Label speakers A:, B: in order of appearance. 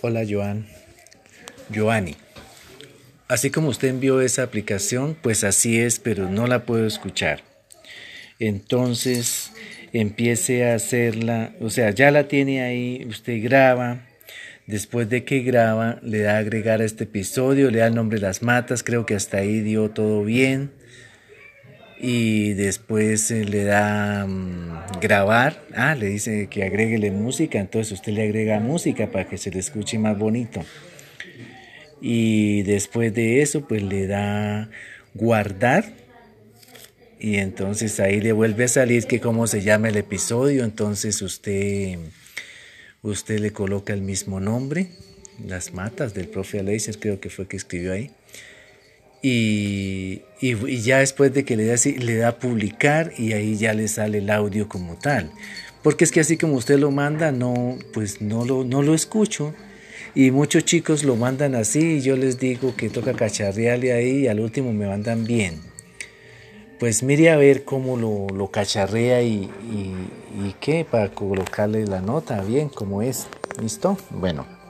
A: Hola Joan. Joanny. Así como usted envió esa aplicación, pues así es, pero no la puedo escuchar. Entonces empiece a hacerla, o sea, ya la tiene ahí, usted graba. Después de que graba, le da a agregar a este episodio, le da el nombre de las matas, creo que hasta ahí dio todo bien y después eh, le da mm, grabar, ah, le dice que agréguele música, entonces usted le agrega música para que se le escuche más bonito. Y después de eso, pues le da guardar y entonces ahí le vuelve a salir que cómo se llama el episodio, entonces usted usted le coloca el mismo nombre, las matas del profe Aleiser, creo que fue que escribió ahí y, ya después de que le da, le da publicar y ahí ya le sale el audio como tal. Porque es que así como usted lo manda, no, pues no lo, no lo escucho. Y muchos chicos lo mandan así y yo les digo que toca cacharrearle ahí y al último me mandan bien. Pues mire a ver cómo lo, lo cacharrea y, y, y qué para colocarle la nota bien como es. ¿Listo? Bueno.